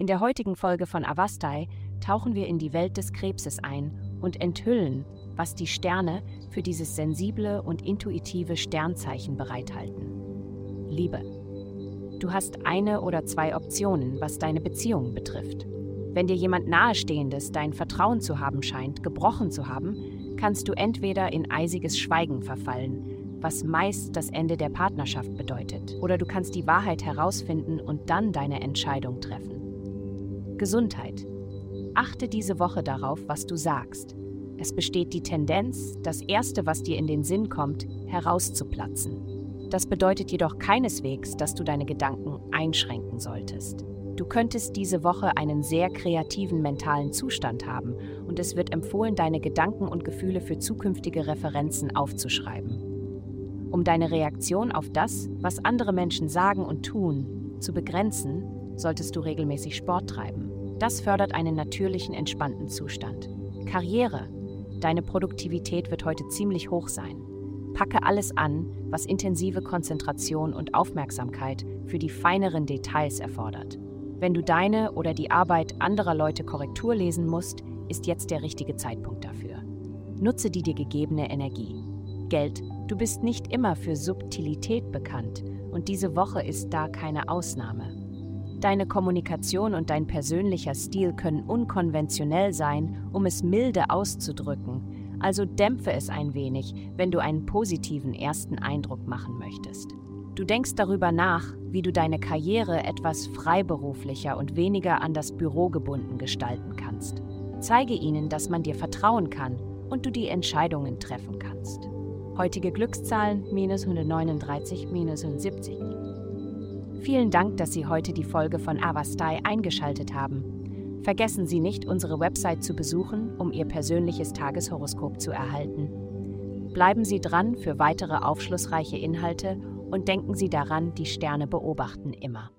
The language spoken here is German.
In der heutigen Folge von Avastai tauchen wir in die Welt des Krebses ein und enthüllen, was die Sterne für dieses sensible und intuitive Sternzeichen bereithalten. Liebe. Du hast eine oder zwei Optionen, was deine Beziehung betrifft. Wenn dir jemand Nahestehendes dein Vertrauen zu haben scheint, gebrochen zu haben, kannst du entweder in eisiges Schweigen verfallen, was meist das Ende der Partnerschaft bedeutet, oder du kannst die Wahrheit herausfinden und dann deine Entscheidung treffen. Gesundheit. Achte diese Woche darauf, was du sagst. Es besteht die Tendenz, das Erste, was dir in den Sinn kommt, herauszuplatzen. Das bedeutet jedoch keineswegs, dass du deine Gedanken einschränken solltest. Du könntest diese Woche einen sehr kreativen mentalen Zustand haben und es wird empfohlen, deine Gedanken und Gefühle für zukünftige Referenzen aufzuschreiben. Um deine Reaktion auf das, was andere Menschen sagen und tun, zu begrenzen, solltest du regelmäßig Sport treiben. Das fördert einen natürlichen, entspannten Zustand. Karriere. Deine Produktivität wird heute ziemlich hoch sein. Packe alles an, was intensive Konzentration und Aufmerksamkeit für die feineren Details erfordert. Wenn du deine oder die Arbeit anderer Leute Korrektur lesen musst, ist jetzt der richtige Zeitpunkt dafür. Nutze die dir gegebene Energie. Geld, du bist nicht immer für Subtilität bekannt und diese Woche ist da keine Ausnahme. Deine Kommunikation und dein persönlicher Stil können unkonventionell sein, um es milde auszudrücken, also dämpfe es ein wenig, wenn du einen positiven ersten Eindruck machen möchtest. Du denkst darüber nach, wie du deine Karriere etwas freiberuflicher und weniger an das Büro gebunden gestalten kannst. Zeige ihnen, dass man dir vertrauen kann und du die Entscheidungen treffen kannst. Heutige Glückszahlen minus 139, minus 170. Vielen Dank, dass Sie heute die Folge von Avastai eingeschaltet haben. Vergessen Sie nicht, unsere Website zu besuchen, um Ihr persönliches Tageshoroskop zu erhalten. Bleiben Sie dran für weitere aufschlussreiche Inhalte und denken Sie daran, die Sterne beobachten immer.